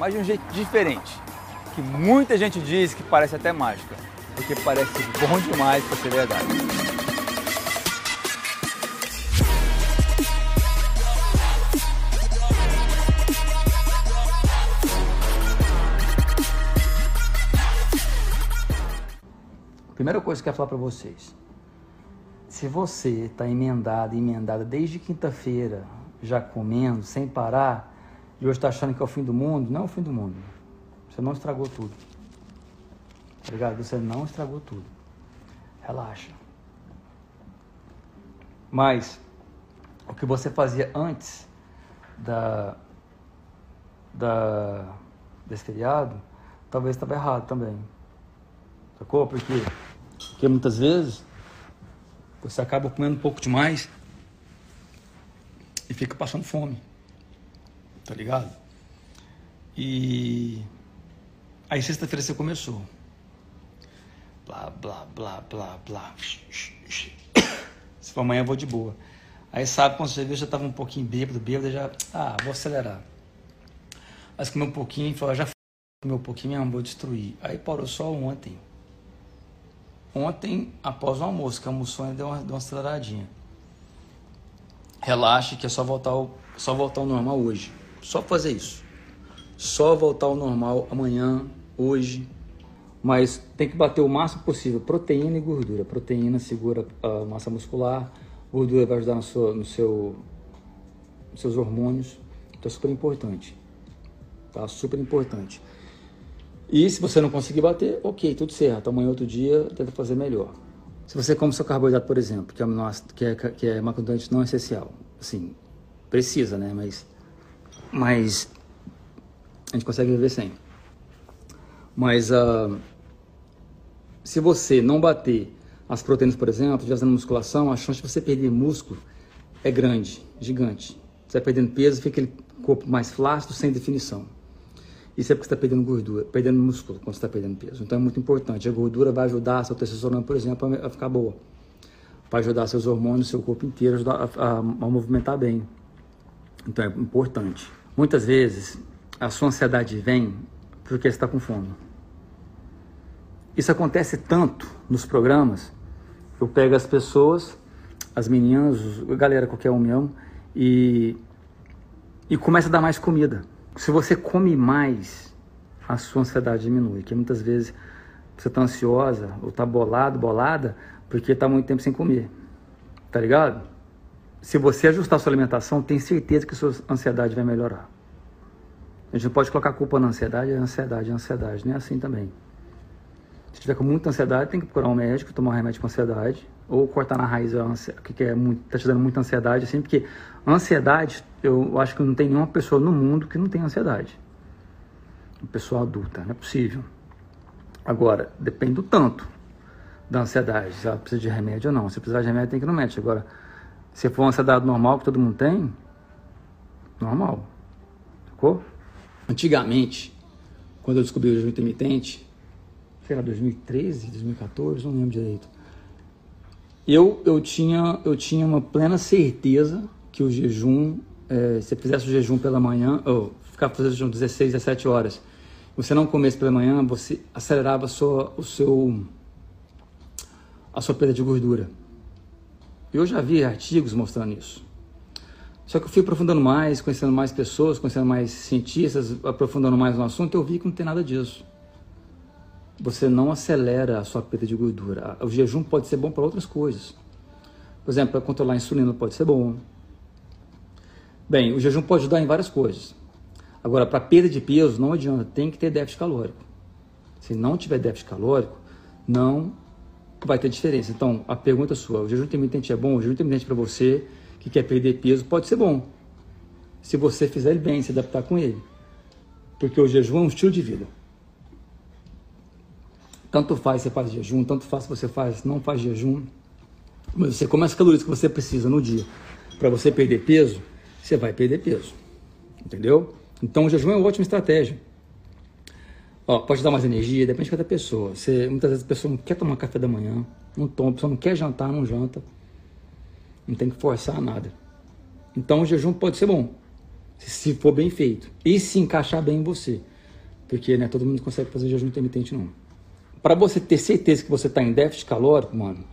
mas de um jeito diferente, que muita gente diz que parece até mágica, porque parece bom demais para ser verdade. Primeira coisa que eu quero falar para vocês. Se você está emendado, emendada desde quinta-feira, já comendo, sem parar, e hoje está achando que é o fim do mundo, não é o fim do mundo. Você não estragou tudo. Ligado? Você não estragou tudo. Relaxa. Mas o que você fazia antes da, da desse feriado, talvez estava errado também. Sacou? Porque, porque muitas vezes você acaba comendo um pouco demais e fica passando fome. Tá ligado? E aí sexta-feira você começou. Blá, blá, blá, blá, blá. Se for amanhã eu vou de boa. Aí sabe quando você vê, já tava um pouquinho bêbado, bêbado, já. Ah, vou acelerar. Mas comeu um pouquinho e falou, já comeu um pouquinho mesmo, vou destruir. Aí parou só ontem. Ontem, após o almoço, que almoçou e deu uma, deu uma aceleradinha. Relaxe que é só voltar ao, só voltar ao normal hoje. Só fazer isso. Só voltar ao normal amanhã, hoje. Mas tem que bater o máximo possível proteína e gordura. Proteína segura a massa muscular, gordura vai ajudar no seu, no seu, nos seus hormônios. Então é super importante. Tá? Super importante. E se você não conseguir bater, ok, tudo certo. Amanhã, outro dia, tenta fazer melhor. Se você come seu carboidrato, por exemplo, que é, que é, que é macronutriente não essencial, assim, precisa, né? Mas, mas a gente consegue viver sem. Mas uh, se você não bater as proteínas, por exemplo, já fazendo musculação, a chance de você perder músculo é grande, gigante. Você vai perdendo peso, fica aquele corpo mais flácido, sem definição. Isso é porque você está perdendo gordura, perdendo músculo quando você está perdendo peso. Então é muito importante. A gordura vai ajudar a sua testosterona, por exemplo, a ficar boa. Vai ajudar seus hormônios, seu corpo inteiro, a, a, a movimentar bem. Então é importante. Muitas vezes a sua ansiedade vem porque está com fome. Isso acontece tanto nos programas. Eu pego as pessoas, as meninas, a galera, qualquer um mesmo, e, e começa a dar mais comida se você come mais, a sua ansiedade diminui. Que muitas vezes você está ansiosa ou está bolado, bolada, porque está muito tempo sem comer. Tá ligado? Se você ajustar a sua alimentação, tem certeza que a sua ansiedade vai melhorar. A gente não pode colocar a culpa na ansiedade, é ansiedade, é ansiedade. Nem é assim também. Se tiver com muita ansiedade, tem que procurar um médico, tomar um remédio com ansiedade, ou cortar na raiz o que é muito, tá te dando muita ansiedade, assim, porque ansiedade, eu acho que não tem nenhuma pessoa no mundo que não tem ansiedade. Uma pessoa adulta, não é possível. Agora, depende do tanto da ansiedade, se ela precisa de remédio ou não. Se precisar de remédio, tem que ir no médico. Agora, se for uma ansiedade normal que todo mundo tem, normal. Ficou? Antigamente, quando eu descobri o jejum intermitente, sei lá, 2013, 2014, não lembro direito. Eu, eu, tinha, eu tinha uma plena certeza que o jejum, é, se você fizesse o jejum pela manhã, ou ficar fazendo jejum 16, 17 horas, você não comesse pela manhã, você acelerava a sua, o seu, a sua perda de gordura. Eu já vi artigos mostrando isso. Só que eu fui aprofundando mais, conhecendo mais pessoas, conhecendo mais cientistas, aprofundando mais no assunto, eu vi que não tem nada disso você não acelera a sua perda de gordura. O jejum pode ser bom para outras coisas. Por exemplo, para controlar a insulina pode ser bom. Bem, o jejum pode ajudar em várias coisas. Agora, para perda de peso, não adianta, tem que ter déficit calórico. Se não tiver déficit calórico, não vai ter diferença. Então, a pergunta sua, o jejum intermitente é bom? O jejum intermitente para você que quer perder peso pode ser bom. Se você fizer ele bem, se adaptar com ele. Porque o jejum é um estilo de vida. Tanto faz você faz jejum, tanto faz você faz não faz jejum. Mas você come as calorias que você precisa no dia para você perder peso, você vai perder peso. Entendeu? Então o jejum é uma ótima estratégia. Ó, pode dar mais energia, depende de cada pessoa. Você, muitas vezes a pessoa não quer tomar café da manhã, não toma, a pessoa não quer jantar, não janta. Não tem que forçar nada. Então o jejum pode ser bom, se for bem feito e se encaixar bem em você. Porque né, todo mundo consegue fazer jejum intermitente, não. Para você ter certeza que você está em déficit calórico, mano,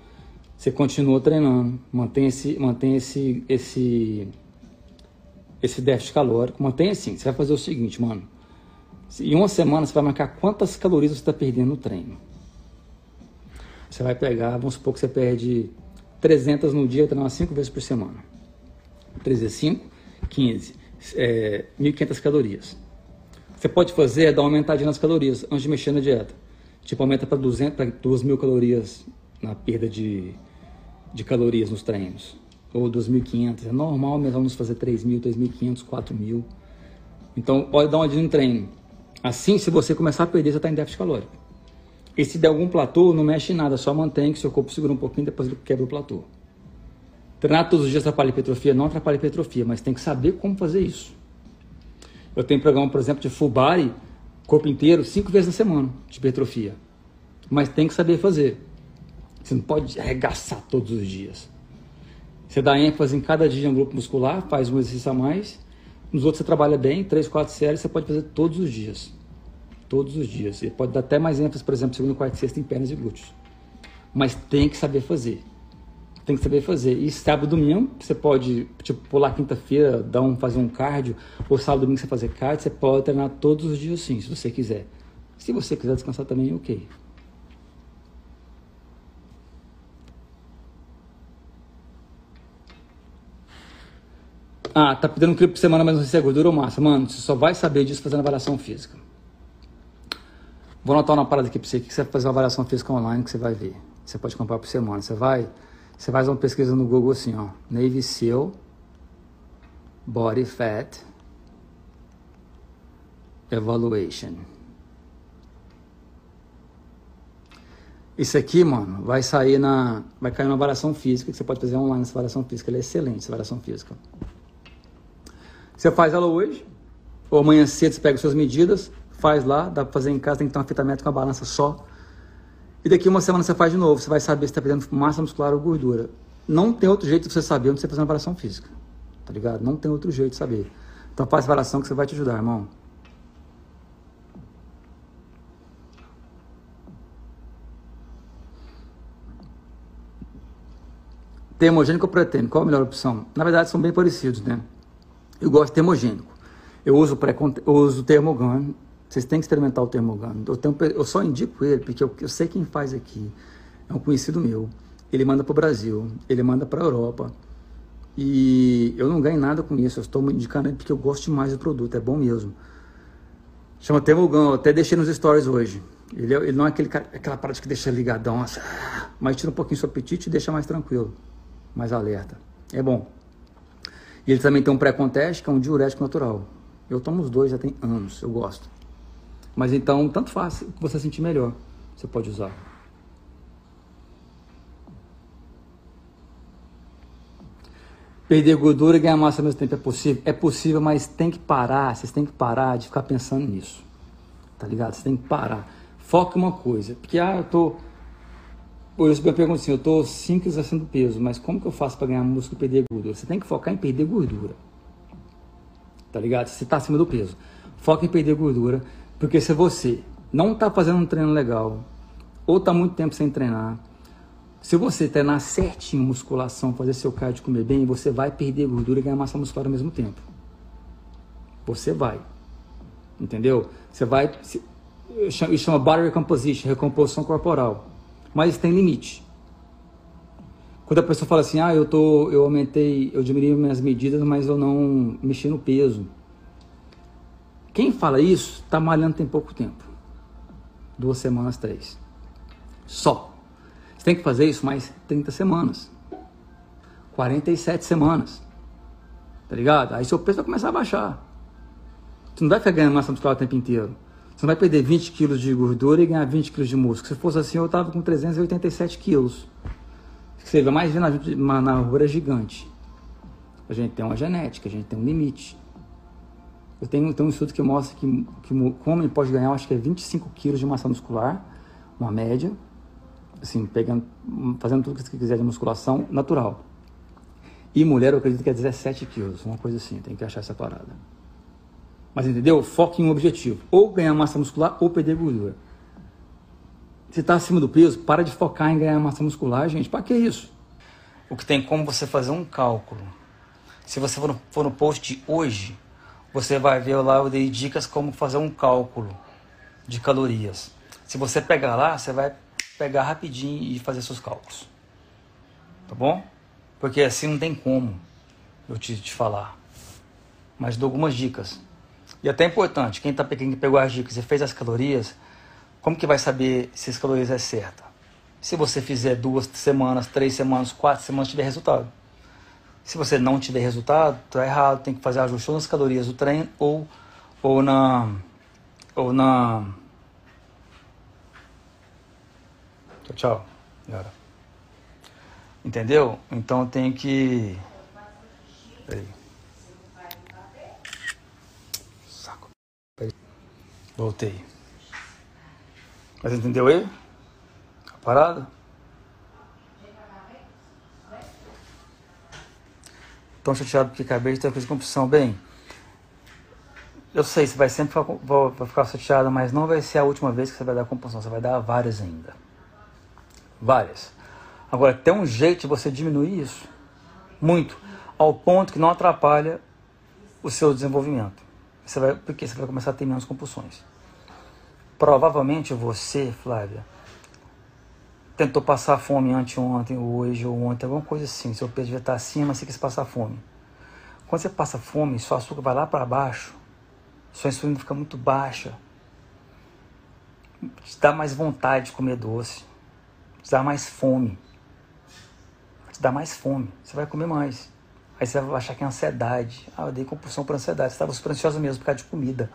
você continua treinando, mantém esse, mantém esse, esse, esse déficit calórico, mantém assim. Você vai fazer o seguinte, mano. Em uma semana você vai marcar quantas calorias você está perdendo no treino. Você vai pegar, vamos supor que você perde 300 no dia, treinar 5 vezes por semana. 3 vezes 5, 15. É, 1.500 calorias. Você pode fazer é dar uma aumentadinha nas calorias antes de mexer na dieta. Tipo, aumenta para 200, para 2.000 calorias na perda de, de calorias nos treinos. Ou 2.500. É normal meus alunos fazer 3.000, 3.500, 4.000. Então, pode dar uma dica no treino. Assim, se você começar a perder, você está em déficit calórico. E se der algum platô, não mexe em nada, só mantém que seu corpo segura um pouquinho, depois ele quebra o platô. Treinar todos os dias atrapalha a hipertrofia? Não atrapalha a hipertrofia, mas tem que saber como fazer isso. Eu tenho programa, por exemplo, de full body, corpo inteiro, cinco vezes na semana, de hipertrofia. Mas tem que saber fazer. Você não pode arregaçar todos os dias. Você dá ênfase em cada dia em um grupo muscular, faz um exercício a mais. Nos outros você trabalha bem, três, quatro séries, você pode fazer todos os dias. Todos os dias. Você pode dar até mais ênfase, por exemplo, segundo, quarto e sexta em pernas e glúteos. Mas tem que saber fazer. Tem que saber fazer. E sábado e domingo, você pode, tipo, pular quinta-feira, dar um, fazer um cardio, ou sábado e domingo você fazer cardio, você pode treinar todos os dias sim, se você quiser. Se você quiser descansar também, ok. Ah, tá pedindo clipe por semana, mas não sei se é gordura ou massa. Mano, você só vai saber disso fazendo avaliação física. Vou anotar uma parada aqui pra você, que você vai fazer uma avaliação física online que você vai ver. Você pode comprar por semana. Você vai, você faz uma pesquisa no Google assim, ó. Navy SEAL, Body Fat, Evaluation. Isso aqui, mano, vai sair na. Vai cair numa avaliação física, que você pode fazer online essa avaliação física. Ela é excelente, essa avaliação física. Você faz ela hoje, ou amanhã cedo você pega suas medidas, faz lá, dá pra fazer em casa, tem que ter uma fita métrica, uma balança só. E daqui uma semana você faz de novo, você vai saber se está perdendo massa muscular ou gordura. Não tem outro jeito de você saber onde você fazer uma avaliação física, tá ligado? Não tem outro jeito de saber. Então faz a avaliação que você vai te ajudar, irmão. Termogênico ou pré-treino, qual a melhor opção? Na verdade, são bem parecidos, né? Eu gosto de termogênico. Eu uso, pré eu uso. Vocês têm que experimentar o termogan. Eu, tenho, eu só indico ele porque eu, eu, sei quem faz aqui. É um conhecido meu. Ele manda para o Brasil, ele manda para a Europa. E eu não ganho nada com isso. Eu estou indicando porque eu gosto demais do produto. É bom mesmo. Chama Termogan. Eu até deixei nos stories hoje. Ele, é, ele não é aquele, aquela parte que deixa ligadão, assim, mas tira um pouquinho seu apetite e deixa mais tranquilo, mais alerta. É bom. E ele também tem um pré-conteste, que é um diurético natural. Eu tomo os dois já tem anos, eu gosto. Mas então, tanto faz, que você sentir melhor, você pode usar. Perder gordura e ganhar massa ao mesmo tempo é possível? É possível, mas tem que parar, vocês têm que parar de ficar pensando nisso. Tá ligado? Você tem que parar. Foca em uma coisa. Porque, ah, eu tô Hoje eu pergunto assim, eu estou 5 quilos acima do peso, mas como que eu faço para ganhar músculo e perder gordura? Você tem que focar em perder gordura. Tá ligado? Você está acima do peso. Foca em perder gordura, porque se você não está fazendo um treino legal, ou está muito tempo sem treinar, se você treinar certinho musculação, fazer seu cardio comer bem, você vai perder gordura e ganhar massa muscular ao mesmo tempo. Você vai. Entendeu? Você vai. Isso chama body recomposition, recomposição corporal mas tem limite. Quando a pessoa fala assim, ah, eu tô, eu aumentei, eu diminui minhas medidas, mas eu não mexi no peso. Quem fala isso está malhando tem pouco tempo. Duas semanas, três. Só. Você tem que fazer isso mais 30 semanas. 47 semanas. Tá ligado? Aí seu peso vai começar a baixar. Você não vai ficar ganhando massa muscular o tempo inteiro. Você não vai perder 20 quilos de gordura e ganhar 20 quilos de músculo. Se fosse assim, eu estava com 387 quilos. Você imagina uma largura gigante. A gente tem uma genética, a gente tem um limite. Eu tenho, um estudo que mostra que, que o homem pode ganhar, acho que é 25 quilos de massa muscular, uma média, assim, pegando, fazendo tudo que você quiser de musculação natural. E mulher, eu acredito que é 17 quilos, uma coisa assim, tem que achar essa parada. Mas entendeu? Foque em um objetivo. Ou ganhar massa muscular ou perder gordura. Se está acima do peso, para de focar em ganhar massa muscular, gente. Para que isso? O que tem como você fazer um cálculo. Se você for no, for no post de hoje, você vai ver lá, eu dei dicas como fazer um cálculo de calorias. Se você pegar lá, você vai pegar rapidinho e fazer seus cálculos. Tá bom? Porque assim não tem como eu te, te falar. Mas dou algumas dicas. E até é importante, quem, tá, quem pegou as dicas e fez as calorias, como que vai saber se as calorias é certa? Se você fizer duas semanas, três semanas, quatro semanas, tiver resultado. Se você não tiver resultado, tá errado, tem que fazer ajuste ou nas calorias do treino ou, ou na. ou na. Tchau, tchau. Yara. Entendeu? Então tem que. Peraí. Voltei. Mas entendeu aí? A parada? Tão chateado porque acabei de ter uma compulsão. Bem, eu sei, você vai sempre vai ficar chateado, mas não vai ser a última vez que você vai dar compulsão. Você vai dar várias ainda. Várias. Agora, tem um jeito de você diminuir isso. Muito. Ao ponto que não atrapalha o seu desenvolvimento. Você vai, porque você vai começar a ter menos compulsões. Provavelmente você, Flávia, tentou passar fome anteontem, hoje ou ontem, alguma coisa assim. Seu peso já estar acima, você quis passar fome. Quando você passa fome, seu açúcar vai lá para baixo, sua insulina fica muito baixa, te dá mais vontade de comer doce, te dá mais fome, te dá mais fome, você vai comer mais. Aí você vai achar que é ansiedade. Ah, eu dei compulsão por ansiedade. Você estava super ansiosa mesmo por causa de comida.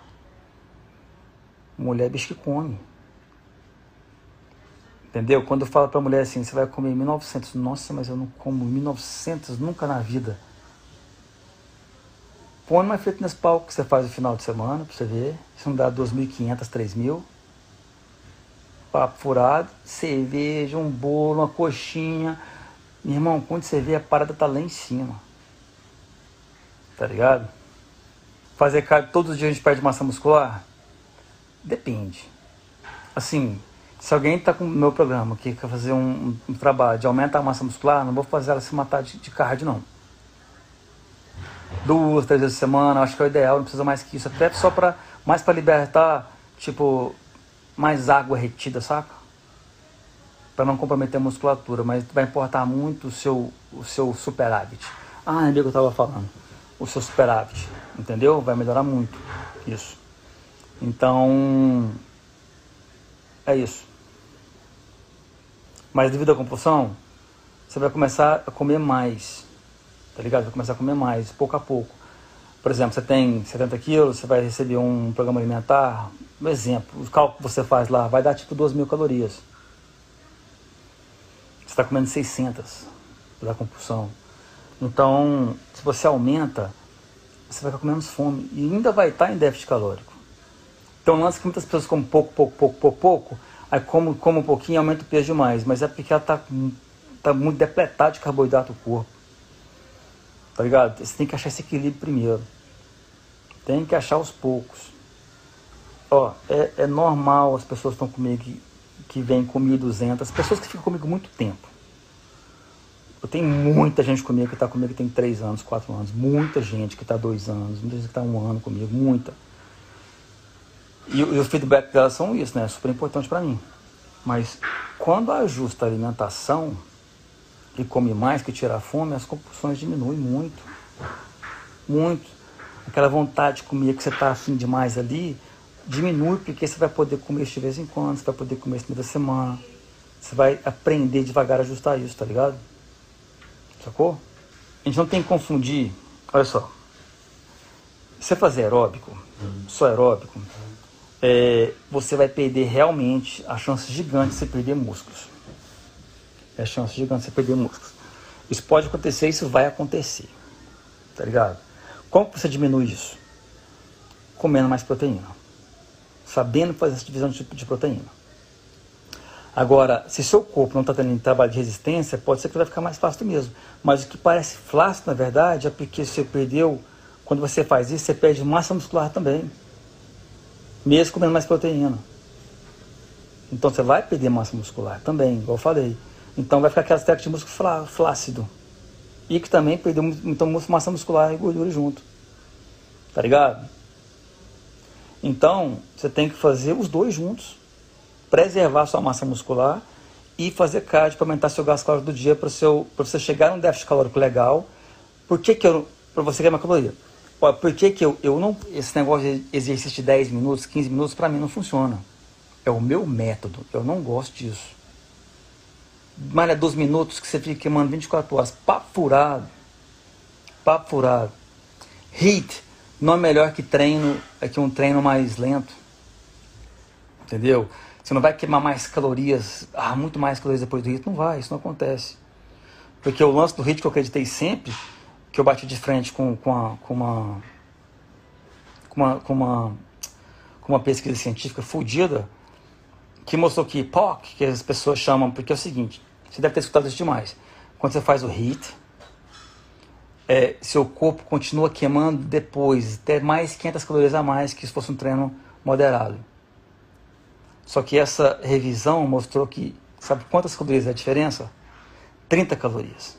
Mulher é bicho que come. Entendeu? Quando eu falo pra mulher assim, você vai comer 1900. Nossa, mas eu não como 1900 nunca na vida. Põe uma fitness palco que você faz no final de semana pra você ver. Isso não dá 2.500, 3.000. Papo furado, cerveja, um bolo, uma coxinha. Meu irmão, quando você vê a parada tá lá em cima. Tá ligado? Fazer cardio todos os dias a gente perde massa muscular? Depende. Assim, se alguém está com o meu programa que quer fazer um, um, trabalho de aumentar a massa muscular, não vou fazer ela se matar de, de cardio, não. Duas, três vezes por semana, acho que é o ideal, não precisa mais que isso. Até só para mais para libertar, tipo, mais água retida, saca? Para não comprometer a musculatura, mas vai importar muito o seu, o seu superávit. Ah, que eu estava falando o seu superávit, entendeu? Vai melhorar muito isso. Então, é isso. Mas devido à compulsão, você vai começar a comer mais, tá ligado? Vai começar a comer mais, pouco a pouco. Por exemplo, você tem 70 quilos, você vai receber um programa alimentar, um exemplo, o cálculo que você faz lá vai dar tipo 2 mil calorias. Você está comendo 600 da compulsão. Então, se você aumenta, você vai ficar com menos fome e ainda vai estar em déficit calórico. Então, lance que muitas pessoas comem pouco, pouco, pouco, pouco, pouco, aí como, como um pouquinho aumenta o peso demais, mas é porque ela está tá muito depletada de carboidrato no corpo. Tá ligado? Você tem que achar esse equilíbrio primeiro. Tem que achar aos poucos. Ó, é, é normal as pessoas estão comigo que, que vêm com 1.200, as pessoas que ficam comigo muito tempo. Eu tenho muita gente comigo que está comigo que tem 3 anos, 4 anos. Muita gente que está 2 anos, muita gente que está um ano comigo, muita. E, e o feedback delas são isso, né? Super importante para mim. Mas quando ajusta a alimentação e come mais que tira a fome, as compulsões diminuem muito. Muito. Aquela vontade de comer que você está afim demais ali, diminui porque você vai poder comer isso de vez em quando, você vai poder comer isso no meio da semana. Você vai aprender devagar a ajustar isso, tá ligado? Sacou? A gente não tem que confundir. Olha só. Você fazer aeróbico, só aeróbico, é, você vai perder realmente a chance gigante de você perder músculos. É a chance gigante de você perder músculos. Isso pode acontecer, isso vai acontecer. Tá ligado? Como você diminui isso? Comendo mais proteína. Sabendo fazer essa divisão de, de proteína. Agora, se seu corpo não está tendo trabalho de resistência, pode ser que vai ficar mais fácil mesmo. Mas o que parece flácido, na verdade, é porque você perdeu quando você faz isso, você perde massa muscular também. Mesmo comendo mais proteína. Então você vai perder massa muscular também, igual eu falei. Então vai ficar aquela técnica de músculo flácido. E que também perdeu então, massa muscular e gordura junto. Tá ligado? Então, você tem que fazer os dois juntos. Preservar sua massa muscular e fazer cardio para aumentar seu gasto calórico do dia para você chegar num déficit calórico legal. Por que, que eu. Para você queimar caloria. Por que, que eu, eu não. Esse negócio de exercício de 10 minutos, 15 minutos, para mim não funciona. É o meu método. Eu não gosto disso. Malha 12 minutos que você fica queimando 24 horas. Papo furado. Papo furado. HIIT não é melhor que treino, é que um treino mais lento. Entendeu? Você não vai queimar mais calorias, ah, muito mais calorias depois do HIIT. Não vai, isso não acontece. Porque o lance do HIIT que eu acreditei sempre, que eu bati de frente com, com, com uma com uma, com uma com uma pesquisa científica fodida que mostrou que POC, que as pessoas chamam, porque é o seguinte, você deve ter escutado isso demais. Quando você faz o HIIT, é, seu corpo continua queimando depois, até mais 500 calorias a mais que se fosse um treino moderado. Só que essa revisão mostrou que, sabe quantas calorias é a diferença? 30 calorias.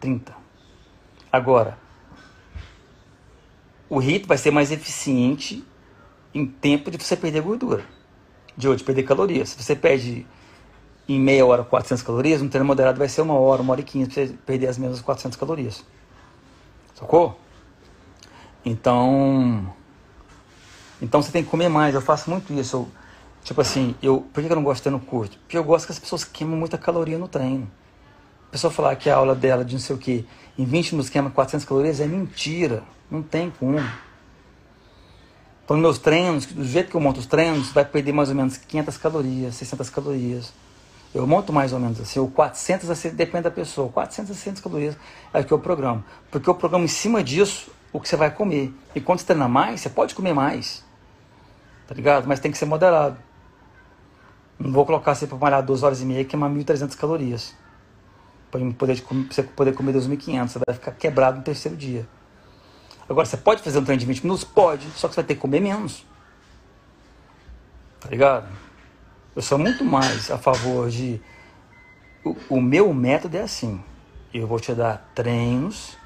30. Agora, o HIIT vai ser mais eficiente em tempo de você perder gordura de hoje, perder calorias. Se você perde em meia hora 400 calorias, um treino moderado vai ser uma hora, uma hora e quinze para você perder as mesmas 400 calorias. Sacou? Então, então você tem que comer mais. Eu faço muito isso. Eu, tipo assim, eu, por que eu não gosto de treino curto? Porque eu gosto que as pessoas queimam muita caloria no treino. A pessoa falar que a aula dela de não sei o que, em 20 minutos queima 400 calorias, é mentira. Não tem como. Então, meus treinos, do jeito que eu monto os treinos, vai perder mais ou menos 500 calorias, 600 calorias. Eu monto mais ou menos assim, ou 400 a 600, depende da pessoa, 400 a 600 calorias é o que eu programo. Porque eu programo em cima disso o que você vai comer. E quando você treina mais, você pode comer mais. Tá ligado? Mas tem que ser moderado. Não vou colocar você para malhar 2 horas e meia queimar 1.300 calorias. Para você poder comer 2.500. Você vai ficar quebrado no terceiro dia. Agora, você pode fazer um treino de 20 minutos? Pode, só que você vai ter que comer menos. Tá ligado? Eu sou muito mais a favor de. O, o meu método é assim: eu vou te dar treinos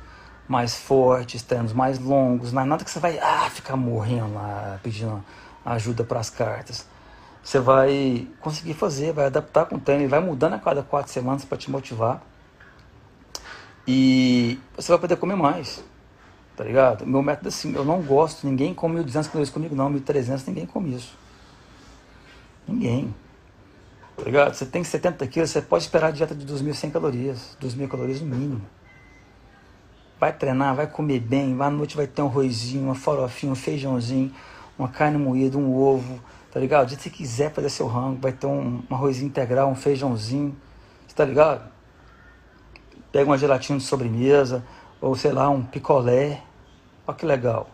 mais fortes, treinos mais longos, não é nada que você vai ah, ficar morrendo lá pedindo ajuda para as cartas. Você vai conseguir fazer, vai adaptar com o treino, ele vai mudando a cada quatro semanas para te motivar. E você vai poder comer mais. Tá ligado? Meu método é assim, eu não gosto, ninguém come 1.200 calorias comigo não, 1.300 ninguém come isso. Ninguém. Tá ligado? Você tem 70 quilos, você pode esperar a dieta de 2.100 calorias, 2.000 calorias no mínimo. Vai treinar, vai comer bem, à noite vai ter um arrozinho, uma farofinha, um feijãozinho, uma carne moída, um ovo, tá ligado? Se você quiser fazer seu rango, vai ter um, um arrozinho integral, um feijãozinho, tá ligado? Pega uma gelatina de sobremesa, ou sei lá, um picolé. Olha que legal.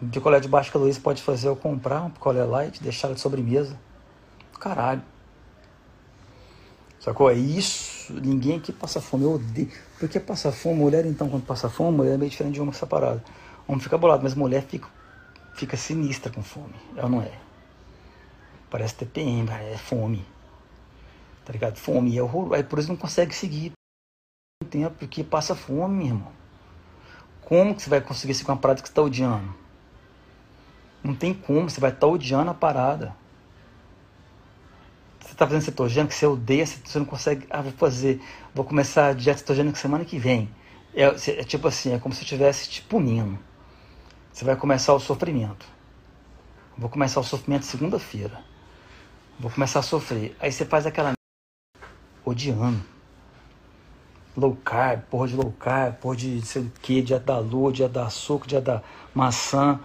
Um picolé de baixa caloria você pode fazer ou comprar um picolé light, deixar de sobremesa. Caralho. Sacou? É isso. Ninguém aqui passa fome. Eu odeio. Porque passa fome, mulher então, quando passa fome, mulher é meio diferente de homem separado. Homem fica bolado, mas mulher fica, fica sinistra com fome. Ela não é. Parece TPM, é fome. Tá ligado? Fome. É horror. Aí por isso não consegue seguir tempo, porque passa fome, meu irmão. Como que você vai conseguir seguir uma parada que você está odiando? Não tem como, você vai estar tá odiando a parada. Você está fazendo cetogênico, você odeia, você não consegue. Ah, vou fazer, vou começar a dieta cetogênica semana que vem. É, é tipo assim, é como se eu estivesse te punindo. Você vai começar o sofrimento. Vou começar o sofrimento segunda-feira. Vou começar a sofrer. Aí você faz aquela odiando low carb, porra de low carb, porra de sei o que, dia da lua, dia da açúcar, dia da maçã.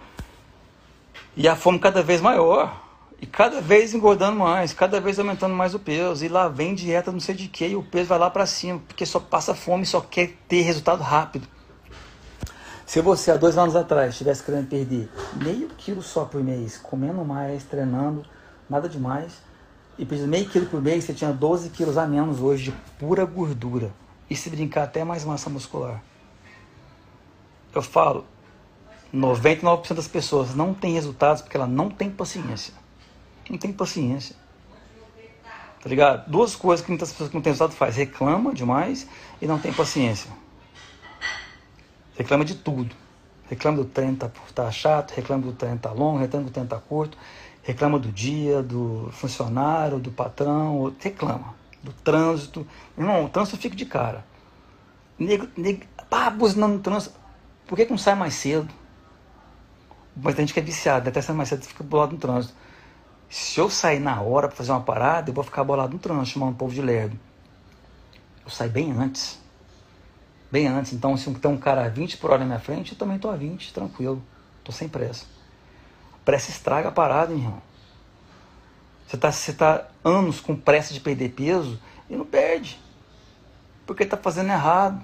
E a fome cada vez maior. E cada vez engordando mais, cada vez aumentando mais o peso. E lá vem dieta não sei de que e o peso vai lá para cima, porque só passa fome só quer ter resultado rápido. Se você há dois anos atrás estivesse querendo perder meio quilo só por mês, comendo mais, treinando, nada demais, e perdendo meio quilo por mês, você tinha 12 quilos a menos hoje de pura gordura e se brincar até mais massa muscular. eu falo, 99% das pessoas não tem resultados porque ela não tem paciência. Não tem paciência. Tá ligado? Duas coisas que muitas pessoas que não têm resultado faz. Reclama demais e não tem paciência. Reclama de tudo. Reclama do treino tá, tá chato, reclama do treino tá longo, reclama do treino tá curto, reclama do dia, do funcionário, do patrão, reclama. Do trânsito. Irmão, o trânsito fica de cara. Nego, nego, pá, buzinando no trânsito. Por que, que não sai mais cedo? Mas tem gente que é viciado, até sair mais cedo fica bolado no trânsito. Se eu sair na hora para fazer uma parada, eu vou ficar bolado no trânsito, chamando o povo de lerdo. Eu saio bem antes. Bem antes. Então, se tem um cara a 20 por hora na minha frente, eu também tô a 20, tranquilo. Tô sem pressa. Pressa estraga a parada, irmão. Você tá, você tá anos com pressa de perder peso e não perde. Porque tá fazendo errado.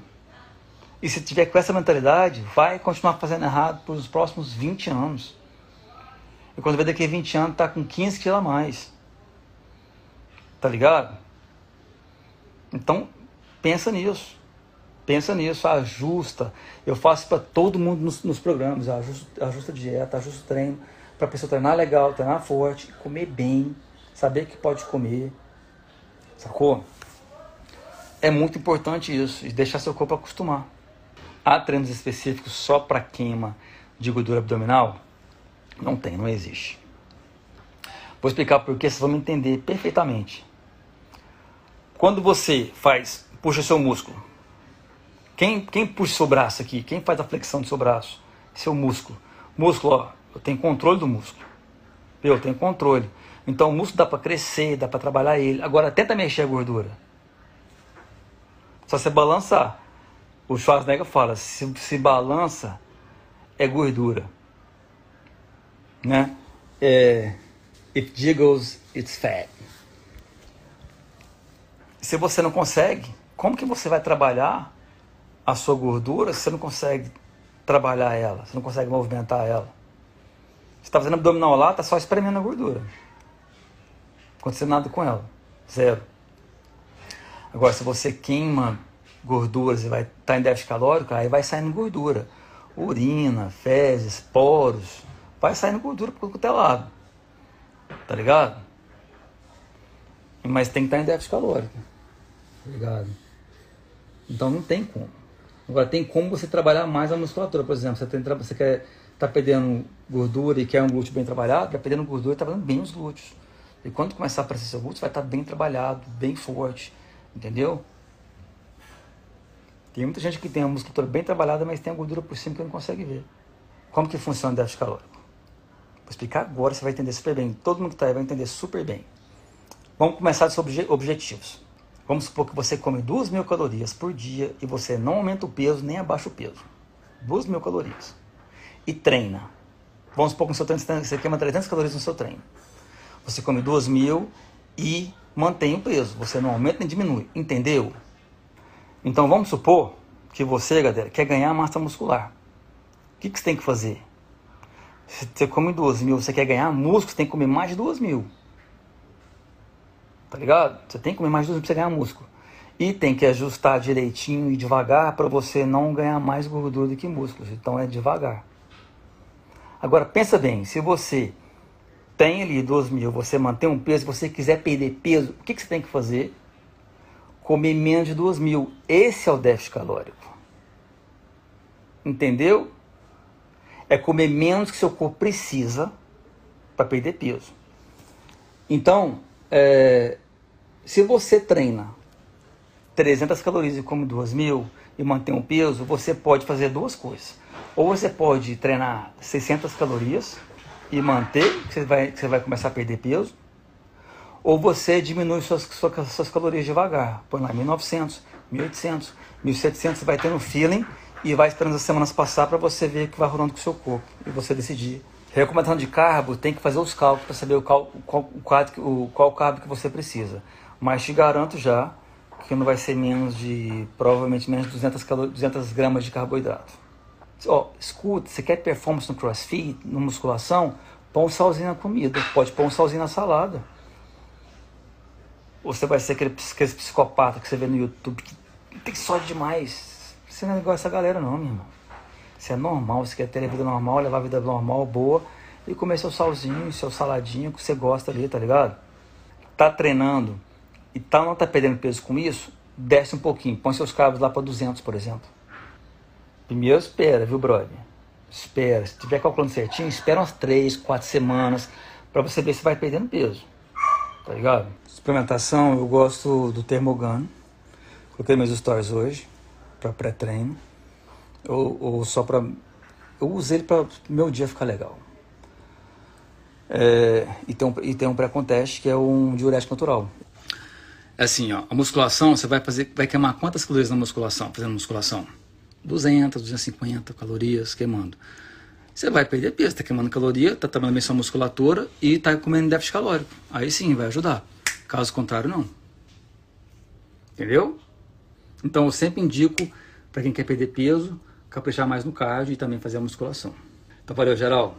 E se tiver com essa mentalidade, vai continuar fazendo errado pelos próximos 20 anos. E quando vê daqui a 20 anos, tá com 15 quilos a mais. Tá ligado? Então, pensa nisso. Pensa nisso, ajusta. Eu faço para todo mundo nos, nos programas. Ajusta a dieta, ajusta o treino. Para a pessoa treinar legal, treinar forte, comer bem, saber que pode comer. Sacou? É muito importante isso. E deixar seu corpo acostumar. Há treinos específicos só para queima de gordura abdominal? Não tem, não existe. Vou explicar por que vocês vão entender perfeitamente. Quando você faz, puxa seu músculo. Quem, quem puxa seu braço aqui? Quem faz a flexão do seu braço? Seu músculo. Músculo, ó, eu tenho controle do músculo. Eu tenho controle. Então o músculo dá para crescer, dá para trabalhar ele. Agora tenta mexer a gordura. Só você balançar. O Schwarzenegger fala, se, se balança, é gordura. Né? É, if jiggles, it's fat. Se você não consegue, como que você vai trabalhar a sua gordura se você não consegue trabalhar ela, você não consegue movimentar ela? Você está fazendo abdominal lá, está só espremendo a gordura. Não aconteceu nada com ela. Zero. Agora, se você queima gorduras e vai estar tá em déficit calórico, aí vai saindo gordura. Urina, fezes, poros, vai saindo gordura por qualquer lado. Tá ligado? Mas tem que estar tá em déficit calórico. Tá ligado? Então não tem como. Agora tem como você trabalhar mais a musculatura. Por exemplo, você, tem, você quer tá perdendo gordura e quer um glúteo bem trabalhado, vai perdendo gordura e trabalhando bem os glúteos. E quando começar a aparecer seu glúteo, vai estar tá bem trabalhado, bem forte. Entendeu? Tem muita gente que tem a musculatura bem trabalhada, mas tem a gordura por cima que não consegue ver. Como que funciona o déficit calórico? Vou explicar agora, você vai entender super bem. Todo mundo que está aí vai entender super bem. Vamos começar sobre objetivos. Vamos supor que você come 2 mil calorias por dia e você não aumenta o peso nem abaixa o peso. 2 mil calorias. E treina. Vamos supor que no seu treino você queima 300 calorias no seu treino. Você come 2 mil e mantém o peso. Você não aumenta nem diminui. Entendeu? Então vamos supor que você, galera, quer ganhar massa muscular. O que, que você tem que fazer? Você come duas mil, você quer ganhar músculo, você tem que comer mais de duas mil. Tá ligado? Você tem que comer mais de duas mil pra você ganhar músculo. E tem que ajustar direitinho e devagar para você não ganhar mais gordura do que músculos. Então é devagar. Agora pensa bem, se você tem ali 2 mil, você mantém um peso, você quiser perder peso, o que, que você tem que fazer? comer menos de 2 mil. Esse é o déficit calórico. Entendeu? É comer menos que seu corpo precisa para perder peso. Então, é, se você treina 300 calorias e come 2 mil e mantém um peso, você pode fazer duas coisas. Ou você pode treinar 600 calorias e manter, que você vai, que você vai começar a perder peso, ou você diminui suas, suas, suas calorias devagar. Põe lá 1900, 1800, 1700, você vai tendo um feeling e vai esperando as semanas passar para você ver o que vai rolando com o seu corpo e você decidir. Recomendação de carbo, tem que fazer os cálculos para saber o qual, qual, o, qual carbo que você precisa. Mas te garanto já que não vai ser menos de, provavelmente menos de 200, 200 gramas de carboidrato. Ó, escuta, você quer performance no crossfit, na musculação? Põe um salzinho na comida, pode pôr um salzinho na salada. Ou você vai ser aquele, aquele psicopata que você vê no YouTube que tem sódio demais. Você não é igual essa galera não, meu irmão. Isso é normal, você quer ter a vida normal, levar a vida normal, boa, e comer seu salzinho, seu saladinho que você gosta ali, tá ligado? Tá treinando e tá, não tá perdendo peso com isso, desce um pouquinho, põe seus cabos lá para 200, por exemplo. Primeiro espera, viu, brother? Espera. Se tiver calculando certinho, espera umas 3, 4 semanas para você ver se vai perdendo peso. Tá ligado? Suplementação, eu gosto do Termogan. Coloquei meus stories hoje para pré-treino. Ou, ou, só para. Eu usei ele para meu dia ficar legal. É, e tem um, e tem um pré-conteste que é um diurético natural. Assim, ó, a musculação, você vai fazer, vai queimar quantas calorias na musculação, fazendo musculação? 200, 250 calorias queimando. Você vai perder peso, está queimando caloria, está trabalhando bem sua musculatura e está comendo déficit calórico. Aí sim, vai ajudar. Caso contrário, não. Entendeu? Então eu sempre indico para quem quer perder peso, caprichar mais no cardio e também fazer a musculação. Então valeu, geral.